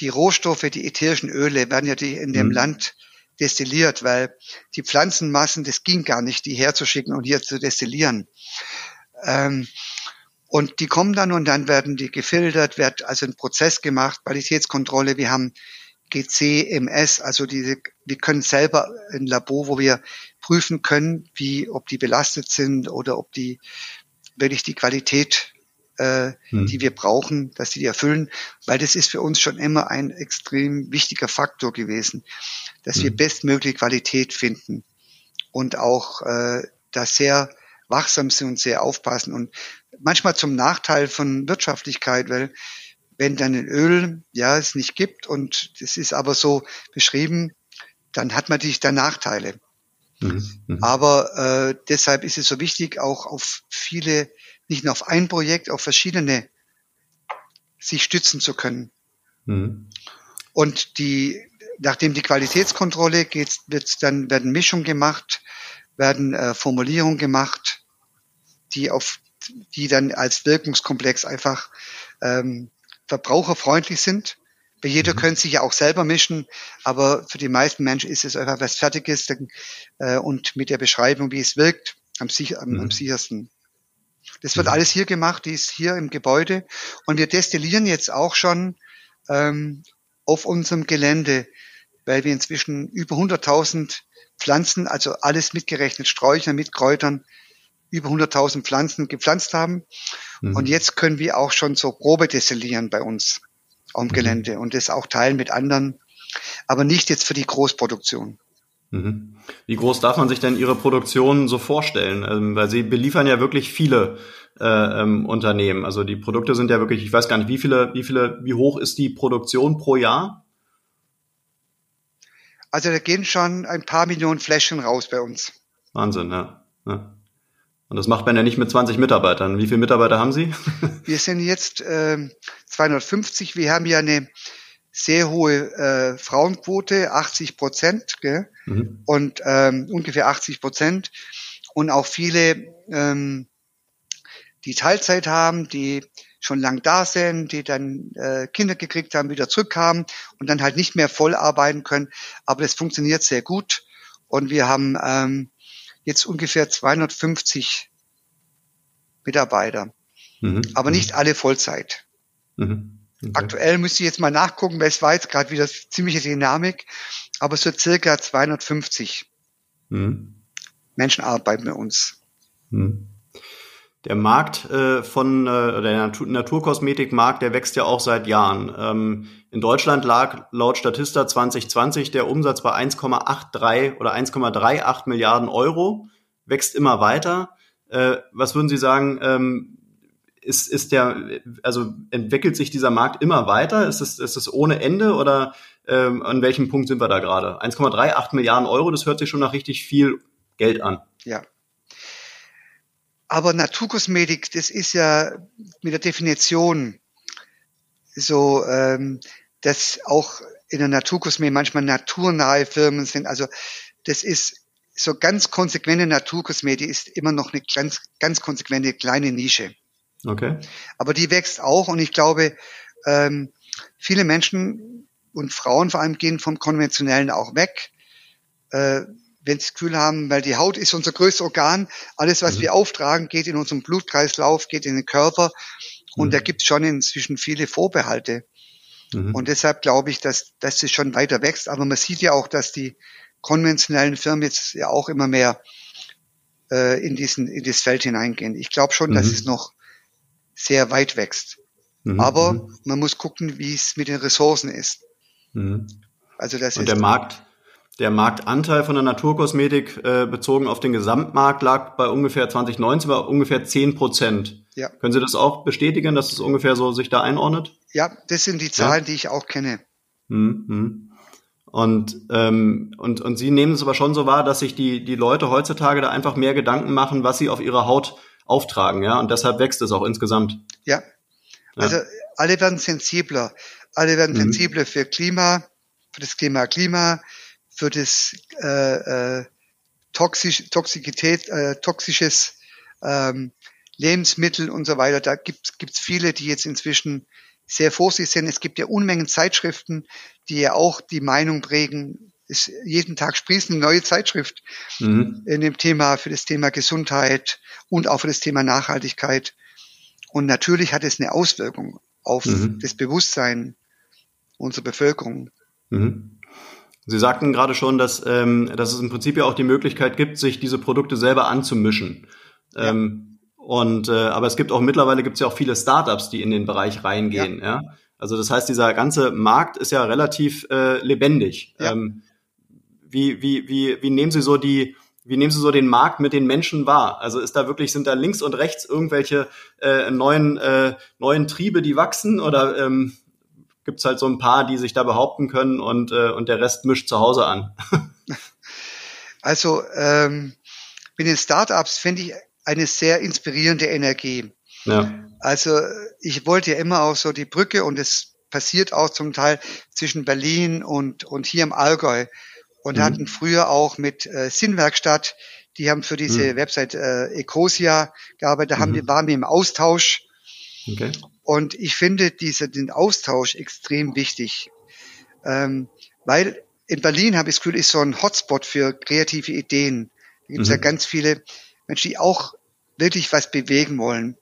Speaker 1: die Rohstoffe, die ätherischen Öle werden ja die in dem mhm. Land destilliert, weil die Pflanzenmassen, das ging gar nicht, die herzuschicken und hier zu destillieren. Ähm, und die kommen dann und dann werden die gefiltert, wird also ein Prozess gemacht, Qualitätskontrolle. Wir haben GCMS, also diese, wir können selber ein Labor, wo wir prüfen können, wie, ob die belastet sind oder ob die wirklich die Qualität, äh, hm. die wir brauchen, dass die die erfüllen, weil das ist für uns schon immer ein extrem wichtiger Faktor gewesen, dass hm. wir bestmögliche Qualität finden und auch äh, da sehr wachsam sind und sehr aufpassen und manchmal zum Nachteil von Wirtschaftlichkeit, weil wenn dann ein Öl, ja, es nicht gibt und es ist aber so beschrieben, dann hat man natürlich da Nachteile. Mhm, mhm. Aber äh, deshalb ist es so wichtig, auch auf viele, nicht nur auf ein Projekt, auf verschiedene sich stützen zu können. Mhm. Und die, nachdem die Qualitätskontrolle geht, wird dann werden Mischungen gemacht, werden äh, Formulierungen gemacht, die auf die dann als Wirkungskomplex einfach ähm, verbraucherfreundlich sind. Bei jeder mhm. können sich ja auch selber mischen, aber für die meisten Menschen ist es einfach was Fertiges äh, und mit der Beschreibung, wie es wirkt, am, sich, am, mhm. am sichersten. Das wird mhm. alles hier gemacht, die ist hier im Gebäude und wir destillieren jetzt auch schon ähm, auf unserem Gelände, weil wir inzwischen über 100.000 Pflanzen, also alles mitgerechnet, Sträucher mit Kräutern, über 100.000 Pflanzen gepflanzt haben. Mhm. Und jetzt können wir auch schon so Probe destillieren bei uns am mhm. Gelände und das auch teilen mit anderen, aber nicht jetzt für die Großproduktion.
Speaker 3: Mhm. Wie groß darf man sich denn Ihre Produktion so vorstellen? Ähm, weil Sie beliefern ja wirklich viele äh, ähm, Unternehmen. Also die Produkte sind ja wirklich, ich weiß gar nicht, wie viele, wie viele, wie hoch ist die Produktion pro Jahr?
Speaker 1: Also da gehen schon ein paar Millionen Fläschchen raus bei uns.
Speaker 3: Wahnsinn, ja. ja. Und das macht man ja nicht mit 20 Mitarbeitern. Wie viele Mitarbeiter haben Sie? [laughs]
Speaker 1: Wir sind jetzt äh, 250. Wir haben ja eine sehr hohe äh, Frauenquote, 80 Prozent, mhm. und ähm, ungefähr 80 Prozent. Und auch viele, ähm, die Teilzeit haben, die schon lang da sind, die dann äh, Kinder gekriegt haben, wieder zurückkamen und dann halt nicht mehr voll arbeiten können. Aber das funktioniert sehr gut. Und wir haben ähm, jetzt ungefähr 250 Mitarbeiter, mhm. aber nicht mhm. alle Vollzeit. Mhm. Okay. Aktuell müsste ich jetzt mal nachgucken, weil es war jetzt gerade wieder ziemliche Dynamik, aber so circa 250 mhm. Menschen arbeiten bei uns.
Speaker 3: Mhm. Der Markt äh, von äh, der Natur Naturkosmetikmarkt, der wächst ja auch seit Jahren. Ähm, in Deutschland lag laut Statista 2020 der Umsatz bei 1,83 oder 1,38 Milliarden Euro, wächst immer weiter. Äh, was würden Sie sagen? Ähm, ist, ist der, also entwickelt sich dieser Markt immer weiter? Ist es, ist es ohne Ende oder ähm, an welchem Punkt sind wir da gerade? 1,38 Milliarden Euro, das hört sich schon nach richtig viel Geld an.
Speaker 1: Ja, aber Naturkosmetik, das ist ja mit der Definition so, ähm, dass auch in der Naturkosmetik manchmal naturnahe Firmen sind. Also das ist so ganz konsequente Naturkosmetik ist immer noch eine ganz, ganz konsequente kleine Nische.
Speaker 3: Okay.
Speaker 1: Aber die wächst auch und ich glaube, ähm, viele Menschen und Frauen vor allem gehen vom Konventionellen auch weg. Äh, wenn sie das Gefühl haben, weil die Haut ist unser größtes Organ, alles, was mhm. wir auftragen, geht in unseren Blutkreislauf, geht in den Körper. Und mhm. da gibt es schon inzwischen viele Vorbehalte. Mhm. Und deshalb glaube ich, dass, dass es schon weiter wächst. Aber man sieht ja auch, dass die konventionellen Firmen jetzt ja auch immer mehr äh, in, diesen, in das Feld hineingehen. Ich glaube schon, dass mhm. es noch sehr weit wächst. Mhm. Aber mhm. man muss gucken, wie es mit den Ressourcen ist.
Speaker 3: Also das Und der Markt, der Marktanteil von der Naturkosmetik äh, bezogen auf den Gesamtmarkt lag bei ungefähr 2019 bei ungefähr 10 Prozent. Ja. Können Sie das auch bestätigen, dass es ungefähr so sich da einordnet?
Speaker 1: Ja, das sind die Zahlen, ja. die ich auch kenne.
Speaker 3: Mhm. Und, ähm, und, und Sie nehmen es aber schon so wahr, dass sich die, die Leute heutzutage da einfach mehr Gedanken machen, was sie auf ihrer Haut auftragen, ja, und deshalb wächst es auch insgesamt.
Speaker 1: Ja. Also ja. alle werden sensibler. Alle werden mhm. sensibler für Klima, für das Klima Klima, für das äh, äh, toxisch, Toxikität, äh, toxisches ähm, Lebensmittel und so weiter. Da gibt es viele, die jetzt inzwischen sehr vorsichtig sind. Es gibt ja Unmengen Zeitschriften, die ja auch die Meinung prägen. Es, jeden Tag sprießt eine neue Zeitschrift mhm. in dem Thema, für das Thema Gesundheit und auch für das Thema Nachhaltigkeit. Und natürlich hat es eine Auswirkung auf mhm. das Bewusstsein unserer Bevölkerung.
Speaker 3: Mhm. Sie sagten gerade schon, dass, ähm, dass es im Prinzip ja auch die Möglichkeit gibt, sich diese Produkte selber anzumischen. Ja. Ähm, und äh, aber es gibt auch mittlerweile gibt es ja auch viele Startups, die in den Bereich reingehen. Ja. ja? Also das heißt, dieser ganze Markt ist ja relativ äh, lebendig. Ja. Ähm, wie, wie, wie, wie nehmen Sie so die wie nehmen Sie so den Markt mit den Menschen wahr? Also ist da wirklich, sind da links und rechts irgendwelche äh, neuen, äh, neuen Triebe, die wachsen oder ähm, gibt es halt so ein paar, die sich da behaupten können und, äh, und der Rest mischt zu Hause an? [laughs]
Speaker 1: also ähm, mit den Startups finde ich eine sehr inspirierende Energie. Ja. Also ich wollte ja immer auch so die Brücke und es passiert auch zum Teil zwischen Berlin und, und hier im Allgäu und mhm. hatten früher auch mit äh, Sinnwerkstatt, die haben für diese mhm. Website äh, Ecosia gearbeitet, da haben mhm. wir, waren wir im Austausch. Okay. Und ich finde diese, den Austausch extrem wichtig, ähm, weil in Berlin habe ich das Gefühl, ist so ein Hotspot für kreative Ideen. Da gibt es ja mhm. ganz viele Menschen, die auch wirklich was bewegen wollen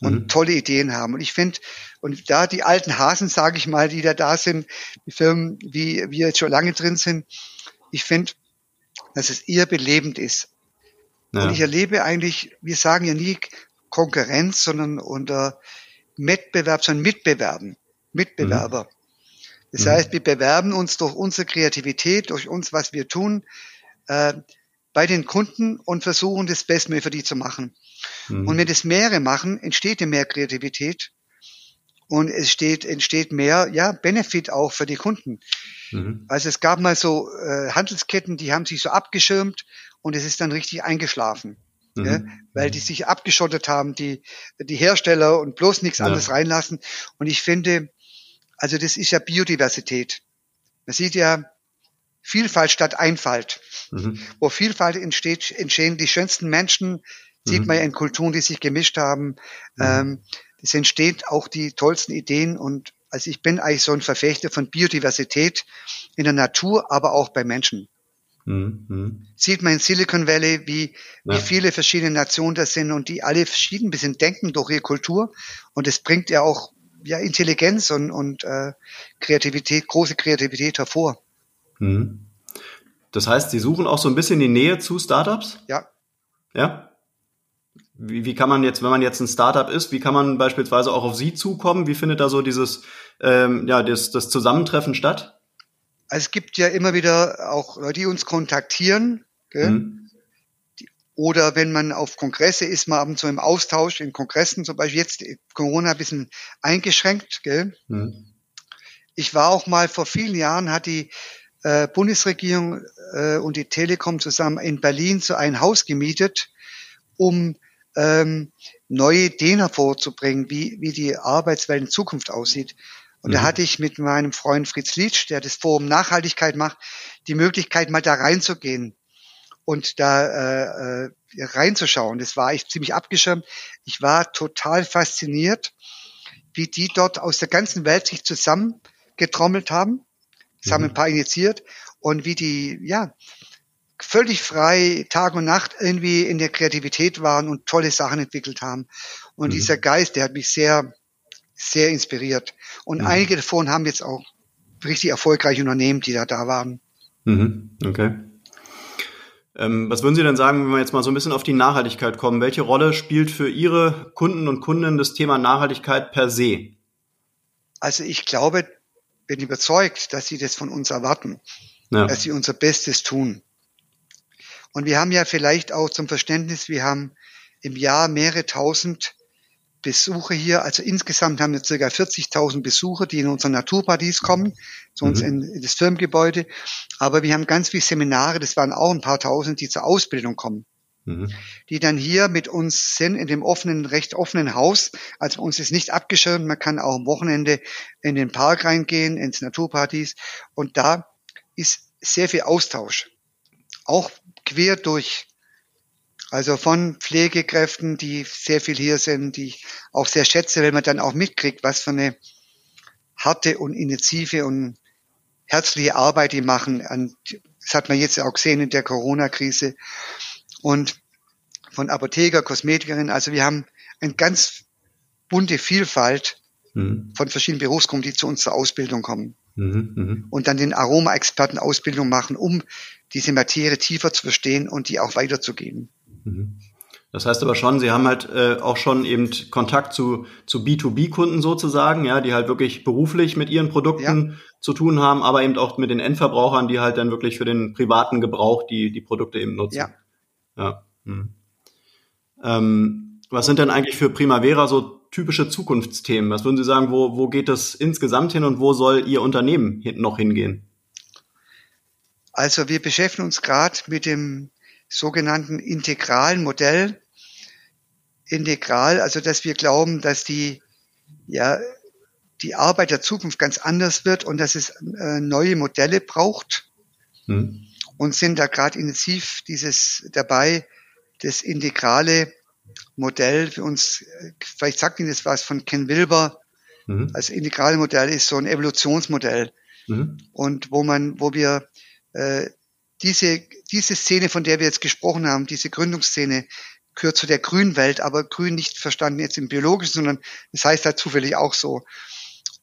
Speaker 1: und mhm. tolle Ideen haben. Und ich finde, und da die alten Hasen, sage ich mal, die da da sind, die Firmen, wie wir jetzt schon lange drin sind, ich finde, dass es eher belebend ist. Ja. Und ich erlebe eigentlich, wir sagen ja nie Konkurrenz, sondern unter Wettbewerb, sondern Mitbewerben, Mitbewerber. Mhm. Das mhm. heißt, wir bewerben uns durch unsere Kreativität, durch uns, was wir tun, äh, bei den Kunden und versuchen, das Bestmögliche für die zu machen. Mhm. Und wenn das mehrere machen, entsteht ja mehr Kreativität und es steht, entsteht mehr, ja, Benefit auch für die Kunden. Mhm. Also es gab mal so äh, Handelsketten, die haben sich so abgeschirmt und es ist dann richtig eingeschlafen. Mhm. Ja, weil die sich abgeschottet haben, die, die Hersteller und bloß nichts ja. anderes reinlassen. Und ich finde, also das ist ja Biodiversität. Man sieht ja, Vielfalt statt Einfalt. Mhm. Wo Vielfalt entsteht, entstehen die schönsten Menschen, sieht mhm. man ja in Kulturen, die sich gemischt haben. Mhm. Ähm, es entsteht auch die tollsten Ideen und also ich bin eigentlich so ein Verfechter von Biodiversität in der Natur, aber auch bei Menschen. Mhm. mhm. Sieht man in Silicon Valley, wie, ja. wie viele verschiedene Nationen das sind und die alle verschieden ein bisschen denken durch ihre Kultur. Und es bringt ja auch ja, Intelligenz und, und äh, Kreativität, große Kreativität hervor.
Speaker 3: Mhm. Das heißt, Sie suchen auch so ein bisschen die Nähe zu Startups?
Speaker 1: Ja.
Speaker 3: Ja? Wie, wie kann man jetzt, wenn man jetzt ein Startup ist, wie kann man beispielsweise auch auf Sie zukommen? Wie findet da so dieses, ähm, ja, das, das Zusammentreffen statt?
Speaker 1: Also es gibt ja immer wieder auch Leute, die uns kontaktieren. Gell? Mhm. Oder wenn man auf Kongresse ist, man ab und zu im Austausch, in Kongressen, zum Beispiel jetzt Corona ein bisschen eingeschränkt. Gell? Mhm. Ich war auch mal vor vielen Jahren, hat die äh, Bundesregierung äh, und die Telekom zusammen in Berlin so ein Haus gemietet, um ähm, neue Ideen hervorzubringen, wie, wie die Arbeitswelt in Zukunft aussieht. Und mhm. da hatte ich mit meinem Freund Fritz Lietsch, der das Forum Nachhaltigkeit macht, die Möglichkeit, mal da reinzugehen und da äh, äh reinzuschauen. Das war ich ziemlich abgeschirmt. Ich war total fasziniert, wie die dort aus der ganzen Welt sich zusammengetrommelt haben das haben ein mhm. paar initiiert und wie die, ja, völlig frei Tag und Nacht irgendwie in der Kreativität waren und tolle Sachen entwickelt haben. Und mhm. dieser Geist, der hat mich sehr, sehr inspiriert. Und mhm. einige davon haben jetzt auch richtig erfolgreiche Unternehmen, die da da waren.
Speaker 3: Mhm. Okay. Ähm, was würden Sie denn sagen, wenn wir jetzt mal so ein bisschen auf die Nachhaltigkeit kommen? Welche Rolle spielt für Ihre Kunden und Kunden das Thema Nachhaltigkeit per se?
Speaker 1: Also ich glaube, bin überzeugt, dass sie das von uns erwarten, ja. dass sie unser Bestes tun. Und wir haben ja vielleicht auch zum Verständnis, wir haben im Jahr mehrere tausend Besucher hier, also insgesamt haben wir circa 40.000 Besucher, die in unser Naturparadies kommen, zu uns mhm. in, in, das Firmengebäude. Aber wir haben ganz viele Seminare, das waren auch ein paar tausend, die zur Ausbildung kommen. mhm. die dann hier mit uns sind in dem offenen, recht offenen Haus. Also bei uns ist nicht abgeschirmt. Man kann auch am Wochenende in den Park reingehen, ins Naturpartys. Und da ist sehr viel Austausch. Auch quer durch. Also von Pflegekräften, die sehr viel hier sind, die ich auch sehr schätze, wenn man dann auch mitkriegt, was für eine harte und intensive und herzliche Arbeit die machen. Das hat man jetzt auch gesehen in der Corona-Krise. Und von Apotheker, Kosmetikerin, also wir haben eine ganz bunte Vielfalt mhm. von verschiedenen Berufsgruppen, die zu uns zur Ausbildung kommen. Mhm, mh. Und dann den Aroma-Experten Ausbildung machen, um diese Materie tiefer zu verstehen und die auch weiterzugeben.
Speaker 3: Mhm. Das heißt aber schon, Sie haben halt äh, auch schon eben Kontakt zu, zu B2B-Kunden sozusagen, ja, die halt wirklich beruflich mit ihren Produkten ja. zu tun haben, aber eben auch mit den Endverbrauchern, die halt dann wirklich für den privaten Gebrauch die, die Produkte eben nutzen. Ja. ja. Hm. Ähm, was sind denn eigentlich für Primavera so typische Zukunftsthemen? Was würden Sie sagen, wo, wo geht es insgesamt hin und wo soll Ihr Unternehmen noch hingehen?
Speaker 1: Also wir beschäftigen uns gerade mit dem sogenannten integralen Modell. Integral, also dass wir glauben, dass die, ja, die Arbeit der Zukunft ganz anders wird und dass es äh, neue Modelle braucht hm. und sind da gerade intensiv dieses dabei, das integrale Modell für uns, vielleicht sagt Ihnen das was von Ken Wilber, mhm. also integrale Modell ist so ein Evolutionsmodell mhm. und wo man, wo wir äh, diese, diese Szene, von der wir jetzt gesprochen haben, diese Gründungsszene, gehört zu der grünen Welt, aber grün nicht verstanden jetzt im biologischen, sondern das heißt halt zufällig auch so.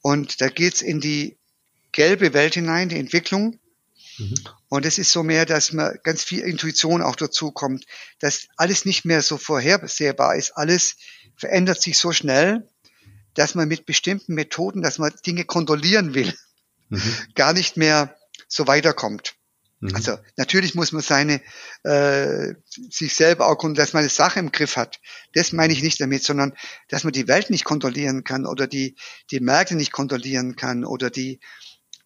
Speaker 1: Und da geht's in die gelbe Welt hinein, die Entwicklung. Mhm. Und es ist so mehr, dass man ganz viel Intuition auch dazu kommt, dass alles nicht mehr so vorhersehbar ist. Alles verändert sich so schnell, dass man mit bestimmten Methoden, dass man Dinge kontrollieren will, mhm. [laughs] gar nicht mehr so weiterkommt. Mhm. Also natürlich muss man seine äh, sich selber auch dass man eine Sache im Griff hat. Das meine ich nicht damit, sondern dass man die Welt nicht kontrollieren kann oder die die Märkte nicht kontrollieren kann oder die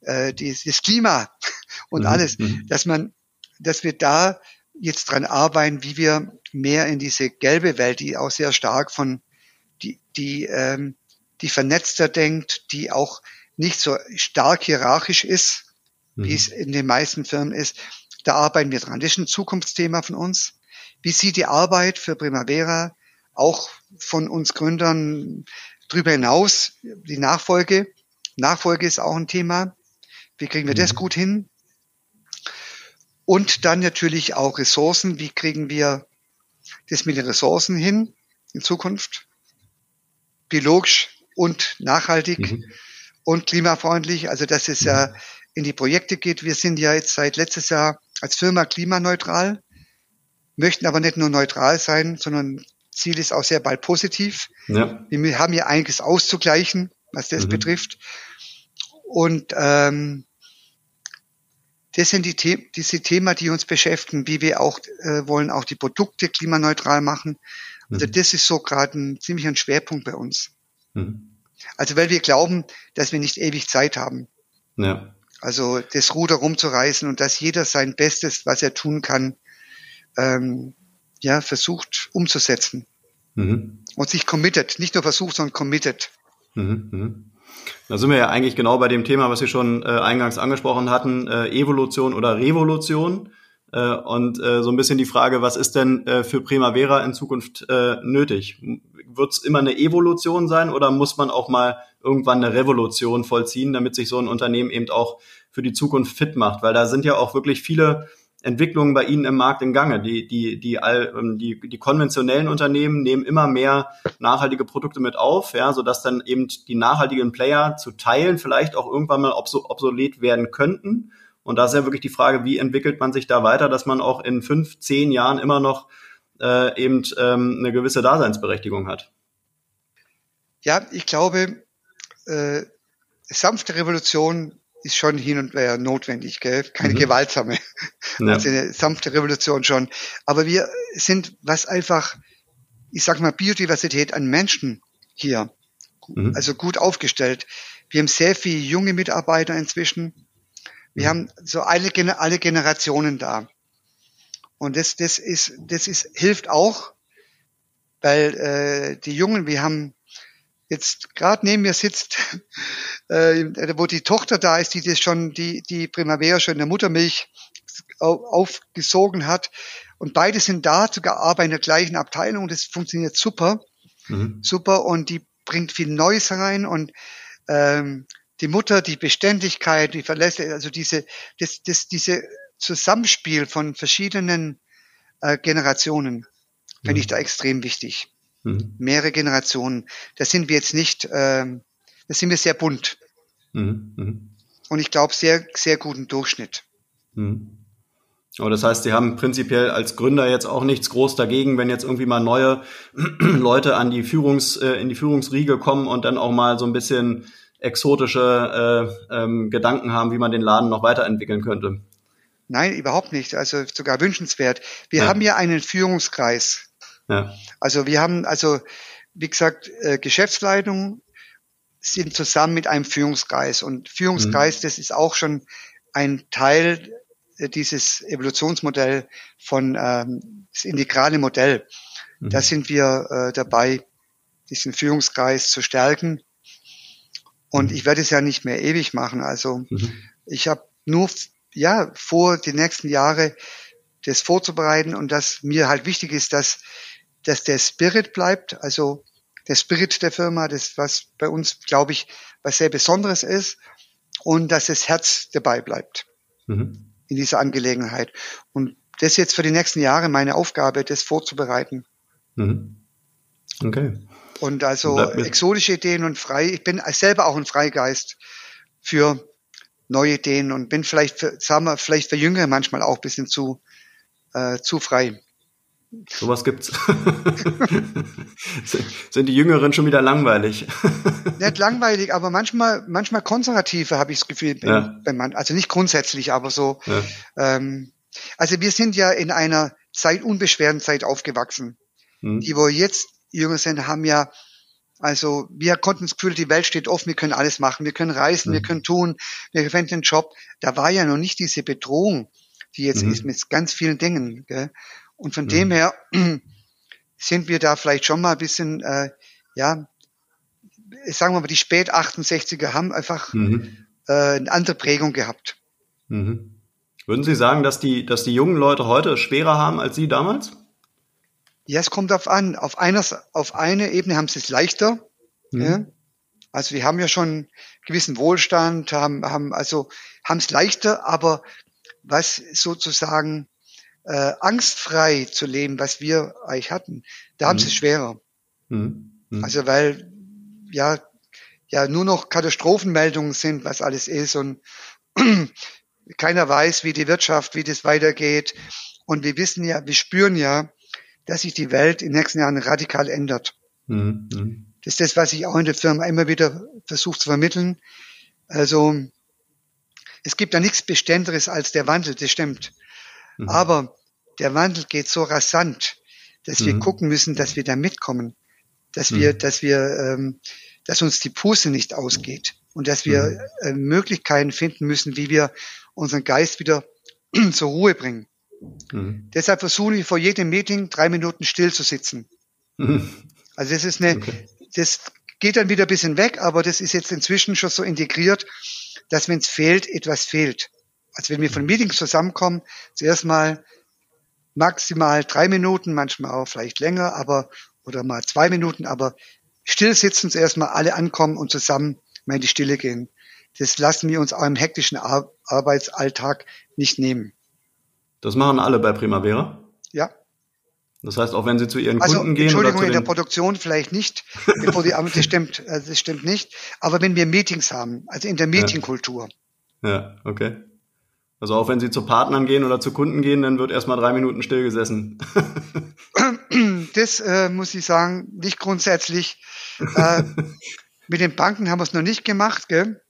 Speaker 1: äh, die das Klima [laughs] und mhm. alles, mhm. dass man dass wir da jetzt dran arbeiten, wie wir mehr in diese gelbe Welt, die auch sehr stark von die die ähm, die vernetzter denkt, die auch nicht so stark hierarchisch ist, wie es mhm. in den meisten Firmen ist. Da arbeiten wir dran. Das ist ein Zukunftsthema von uns. Wie sieht die Arbeit für Primavera auch von uns Gründern drüber hinaus? Die Nachfolge. Nachfolge ist auch ein Thema. Wie kriegen wir das mhm. gut hin? Und dann natürlich auch Ressourcen. Wie kriegen wir das mit den Ressourcen hin in Zukunft? Biologisch und nachhaltig mhm. und klimafreundlich. Also das ist ja in die Projekte geht. Wir sind ja jetzt seit letztes Jahr als Firma klimaneutral, möchten aber nicht nur neutral sein, sondern Ziel ist auch sehr bald positiv. Ja. Wir haben ja einiges auszugleichen, was das mhm. betrifft. Und ähm, das sind die The diese Themen, die uns beschäftigen, wie wir auch äh, wollen auch die Produkte klimaneutral machen. Also mhm. das ist so gerade ein ziemlich ein Schwerpunkt bei uns. Mhm. Also weil wir glauben, dass wir nicht ewig Zeit haben. Ja. Also das Ruder rumzureißen und dass jeder sein Bestes, was er tun kann, ähm, ja, versucht umzusetzen. Mhm. Und sich committet, nicht nur versucht, sondern committet. Mhm,
Speaker 3: mhm. Da sind wir ja eigentlich genau bei dem Thema, was Sie schon äh, eingangs angesprochen hatten, äh, Evolution oder Revolution. Äh, und äh, so ein bisschen die Frage, was ist denn äh, für Primavera in Zukunft äh, nötig? Wird es immer eine Evolution sein oder muss man auch mal irgendwann eine Revolution vollziehen, damit sich so ein Unternehmen eben auch für die Zukunft fit macht? Weil da sind ja auch wirklich viele Entwicklungen bei Ihnen im Markt in Gange. Die, die, die, ähm, die, die konventionellen Unternehmen nehmen immer mehr nachhaltige Produkte mit auf, ja, sodass dann eben die nachhaltigen Player zu teilen vielleicht auch irgendwann mal obsolet werden könnten. Und da ist ja wirklich die Frage, wie entwickelt man sich da weiter, dass man auch in fünf, zehn Jahren immer noch äh, eben ähm, eine gewisse Daseinsberechtigung hat.
Speaker 1: Ja, ich glaube, äh, sanfte Revolution ist schon hin und her notwendig, gell? keine mhm. gewaltsame, [laughs] ja. also eine sanfte Revolution schon. Aber wir sind, was einfach, ich sag mal, Biodiversität an Menschen hier, mhm. also gut aufgestellt. Wir haben sehr viele junge Mitarbeiter inzwischen. Wir mhm. haben so alle, alle Generationen da. Und das, das ist, das ist, hilft auch, weil äh, die Jungen, wir haben jetzt gerade neben mir sitzt, [laughs] äh, wo die Tochter da ist, die das schon, die, die Primavera schon in der Muttermilch aufgesogen hat. Und beide sind da, sogar arbeiten in der gleichen Abteilung. Das funktioniert super. Mhm. Super. Und die bringt viel Neues rein und ähm, die Mutter, die Beständigkeit, die Verlässlichkeit, also diese, das, das, diese Zusammenspiel von verschiedenen äh, Generationen finde mhm. ich da extrem wichtig. Mhm. Mehrere Generationen. Da sind wir jetzt nicht, äh, da sind wir sehr bunt. Mhm. mhm. Und ich glaube, sehr, sehr guten Durchschnitt.
Speaker 3: Mhm. Aber das heißt, Sie haben prinzipiell als Gründer jetzt auch nichts groß dagegen, wenn jetzt irgendwie mal neue [clears throat] Leute an die Führungs, äh, in die Führungsriege kommen und dann auch mal so ein bisschen exotische äh, ähm, Gedanken haben, wie man den Laden noch weiterentwickeln könnte.
Speaker 1: Nein, überhaupt nicht. Also sogar wünschenswert. Wir ja. haben ja einen Führungskreis. Ja. Also wir haben, also wie gesagt, äh, Geschäftsleitung sind zusammen mit einem Führungskreis. Und Führungskreis, mhm. das ist auch schon ein Teil äh, dieses Evolutionsmodell von ähm, das integrale Modell. Mhm. Da sind wir äh, dabei, diesen Führungskreis zu stärken. Und mhm. ich werde es ja nicht mehr ewig machen. Also mhm. ich habe nur ja vor, die nächsten Jahre das vorzubereiten und dass mir halt wichtig ist, dass, dass der Spirit bleibt, also der Spirit der Firma, das was bei uns, glaube ich, was sehr Besonderes ist und dass das Herz dabei bleibt. Mhm in dieser Angelegenheit. Und das ist jetzt für die nächsten Jahre meine Aufgabe, das vorzubereiten. Mhm. Okay. Und also exotische Ideen und frei. Ich bin selber auch ein Freigeist für neue Ideen und bin vielleicht für, sagen wir, vielleicht für Jüngere manchmal auch ein bisschen zu, äh, zu frei.
Speaker 3: Sowas gibt's. [laughs] Sind die Jüngeren schon wieder langweilig? [laughs]
Speaker 1: nicht langweilig, aber manchmal, manchmal konservative habe ich das Gefühl, ja. wenn man, also nicht grundsätzlich, aber so. Ja. Ähm, also wir sind ja in einer Zeit, unbeschwerten Zeit aufgewachsen. Hm. Die, wo jetzt jünger sind, haben ja, also wir konnten das Gefühl, die Welt steht offen, wir können alles machen, wir können reisen, hm. wir können tun, wir finden den Job. Da war ja noch nicht diese Bedrohung, die jetzt hm. ist mit ganz vielen Dingen. Gell? Und von mhm. dem her [clears throat] sind wir da vielleicht schon mal ein bisschen, äh, ja, sagen wir mal, die spät 68er haben einfach mhm. äh, eine andere Prägung gehabt.
Speaker 3: Mhm. Würden Sie sagen, dass die, dass die jungen Leute heute schwerer haben als Sie damals?
Speaker 1: Ja, es kommt darauf an. Auf einer, auf einer Ebene haben sie es leichter. Mhm. Ja. Also wir haben ja schon gewissen Wohlstand, haben, haben also haben es leichter, aber was sozusagen äh, angstfrei zu leben, was wir eigentlich hatten, da haben mhm. sie es schwerer. Mhm. Mhm. Also weil ja ja nur noch Katastrophenmeldungen sind, was alles ist und [clears throat] keiner weiß, wie die Wirtschaft, wie das weitergeht. Und wir wissen ja, wir spüren ja, dass sich die Welt in den nächsten Jahren radikal ändert. Mhm. Das ist das, was ich auch in der Firma immer wieder versuche zu vermitteln. Also es gibt da nichts Beständeres als der Wandel, das stimmt. Mhm. Aber der Wandel geht so rasant, dass mhm. wir gucken müssen, dass wir da mitkommen, dass wir, mhm. dass wir, ähm, dass uns die Puste nicht ausgeht und dass wir mhm. äh, Möglichkeiten finden müssen, wie wir unseren Geist wieder [clears throat] zur Ruhe bringen. Mhm. Deshalb versuche ich vor jedem Meeting drei Minuten still zu sitzen. Mhm. Also das ist eine, okay. das geht dann wieder ein bisschen weg, aber das ist jetzt inzwischen schon so integriert, dass wenn es fehlt, etwas fehlt. Also wenn wir von Meetings zusammenkommen, zuerst mal maximal drei Minuten, manchmal auch vielleicht länger, aber oder mal zwei Minuten, aber still sitzen, zuerst mal alle ankommen und zusammen mal in die Stille gehen. Das lassen wir uns auch im hektischen Ar Arbeitsalltag nicht nehmen.
Speaker 3: Das machen alle bei Primavera?
Speaker 1: Ja.
Speaker 3: Das heißt, auch wenn Sie zu Ihren also, Kunden gehen
Speaker 1: Entschuldigung,
Speaker 3: oder
Speaker 1: in der Produktion vielleicht nicht, bevor die, das stimmt, äh, das stimmt nicht. Aber wenn wir Meetings haben, also in der Meetingkultur.
Speaker 3: Ja, ja okay. Also auch wenn Sie zu Partnern gehen oder zu Kunden gehen, dann wird erstmal drei Minuten still gesessen. [clears throat]
Speaker 1: das äh, muss ich sagen, nicht grundsätzlich. Äh, [laughs] mit den Banken haben wir es noch nicht gemacht, gell?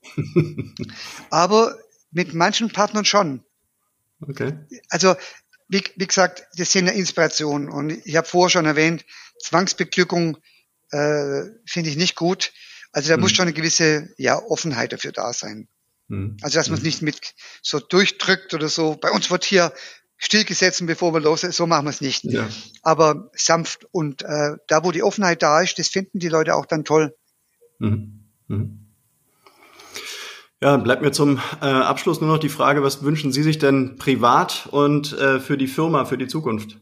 Speaker 1: aber mit manchen Partnern schon. Okay. Also wie, wie gesagt, das sind ja Inspirationen und ich habe vorher schon erwähnt, Zwangsbeglückung äh, finde ich nicht gut. Also da hm. muss schon eine gewisse ja, Offenheit dafür da sein. Mhm. Also dass man es mhm. nicht mit so durchdrückt oder so. Bei uns wird hier stillgesetzt, bevor wir los, so machen wir es nicht. Ja. Aber sanft und äh, da, wo die Offenheit da ist, das finden die Leute auch dann toll. Mhm.
Speaker 3: Ja, bleibt mir zum äh, Abschluss nur noch die Frage, was wünschen Sie sich denn privat und äh, für die Firma, für die Zukunft?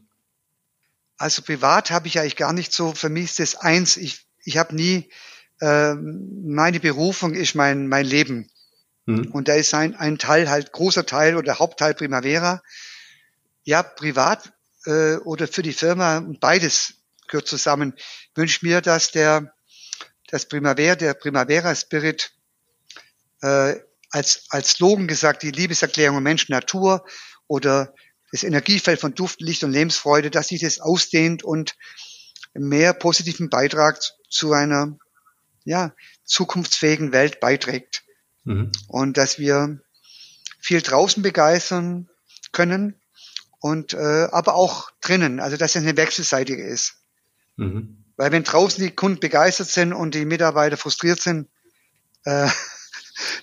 Speaker 1: Also privat habe ich eigentlich gar nicht so, für mich ist das eins, ich, ich habe nie, äh, meine Berufung ist mein, mein Leben. Mhm. Und da ist ein, ein Teil, halt großer Teil oder Hauptteil Primavera. Ja, privat äh, oder für die Firma, beides gehört zusammen, wünsche mir, dass der, das Primavera, der Primavera Spirit äh, als, als Slogan gesagt, die Liebeserklärung Mensch, Natur oder das Energiefeld von Duft, Licht und Lebensfreude, dass sich das ausdehnt und mehr positiven Beitrag zu einer ja, zukunftsfähigen Welt beiträgt. Mhm. Und dass wir viel draußen begeistern können und äh, aber auch drinnen, also dass es eine wechselseitige ist. Mhm. Weil wenn draußen die Kunden begeistert sind und die Mitarbeiter frustriert sind, äh,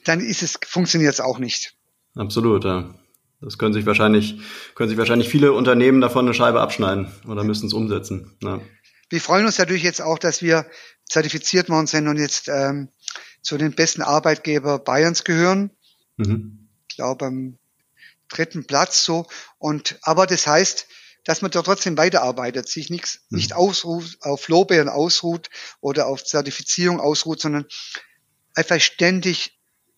Speaker 1: dann ist es, funktioniert es auch nicht.
Speaker 3: Absolut, ja. Das können sich wahrscheinlich, können sich wahrscheinlich viele Unternehmen davon eine Scheibe abschneiden oder müssen es umsetzen. Ja.
Speaker 1: Wir freuen uns natürlich jetzt auch, dass wir zertifiziert worden sind und jetzt ähm, zu den besten Arbeitgeber Bayerns gehören. Mhm. Ich glaube am dritten Platz so. Und aber das heißt, dass man da trotzdem weiterarbeitet, sich nichts mhm. nicht ausruht, auf Lorbeeren ausruht oder auf Zertifizierung ausruht, sondern einfach ständig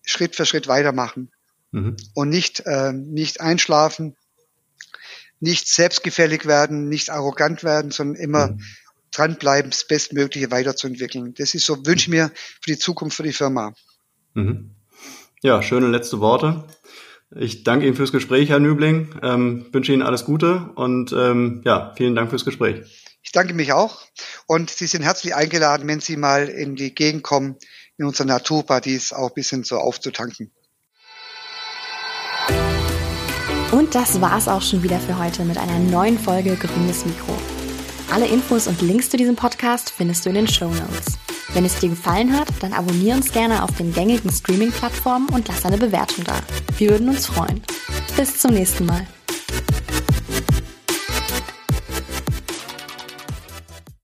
Speaker 1: Schritt für Schritt weitermachen mhm. und nicht, äh, nicht einschlafen, nicht selbstgefällig werden, nicht arrogant werden, sondern immer mhm. dranbleiben, das Bestmögliche weiterzuentwickeln. Das ist so, wünsche ich mir für die Zukunft für die Firma.
Speaker 3: Mhm. Ja, schöne letzte Worte. Ich danke Ihnen fürs Gespräch, Herr Nübling, ähm, wünsche Ihnen alles Gute und ähm, ja, vielen Dank fürs Gespräch.
Speaker 1: Ich danke mich auch und Sie sind herzlich eingeladen, wenn Sie mal in die Gegend kommen, in unseren Naturparadies auch ein bisschen so aufzutanken.
Speaker 2: Und das war's auch schon wieder für heute mit einer neuen Folge Grünes Mikro. Alle Infos und Links zu diesem Podcast findest du in den Show Notes. Wenn es dir gefallen hat, dann abonniere uns gerne auf den gängigen Streaming-Plattformen und lass eine Bewertung da. Wir würden uns freuen. Bis zum nächsten Mal.